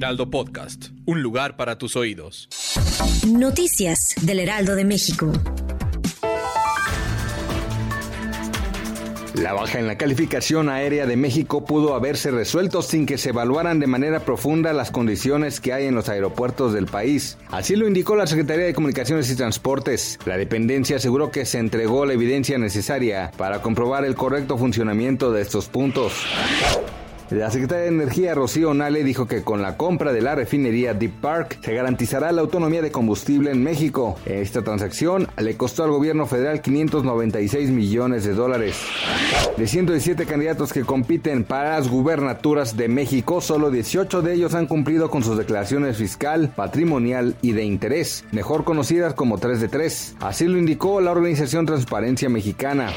Heraldo Podcast, un lugar para tus oídos. Noticias del Heraldo de México. La baja en la calificación aérea de México pudo haberse resuelto sin que se evaluaran de manera profunda las condiciones que hay en los aeropuertos del país. Así lo indicó la Secretaría de Comunicaciones y Transportes. La dependencia aseguró que se entregó la evidencia necesaria para comprobar el correcto funcionamiento de estos puntos. La secretaria de Energía Rocío Nale dijo que con la compra de la refinería Deep Park se garantizará la autonomía de combustible en México. Esta transacción le costó al gobierno federal 596 millones de dólares. De 117 candidatos que compiten para las gubernaturas de México, solo 18 de ellos han cumplido con sus declaraciones fiscal, patrimonial y de interés, mejor conocidas como 3 de 3. Así lo indicó la organización Transparencia Mexicana.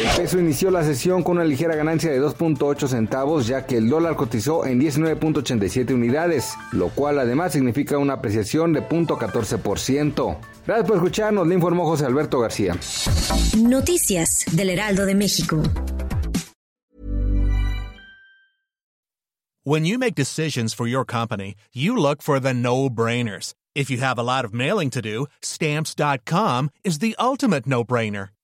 El peso inició la sesión con una ligera ganancia de 2.8 centavos, ya que el dólar cotizó en 19.87 unidades, lo cual además significa una apreciación de 0.14%. Gracias por escucharnos, le informó José Alberto García. Noticias del Heraldo de México. When you make decisions for your company, you look for the no-brainers. If you have a lot of mailing to do, stamps.com is the ultimate no-brainer.